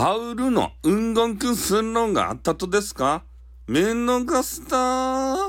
ハウルのうんごんくんすんろんがあったとですか？めんのがスター。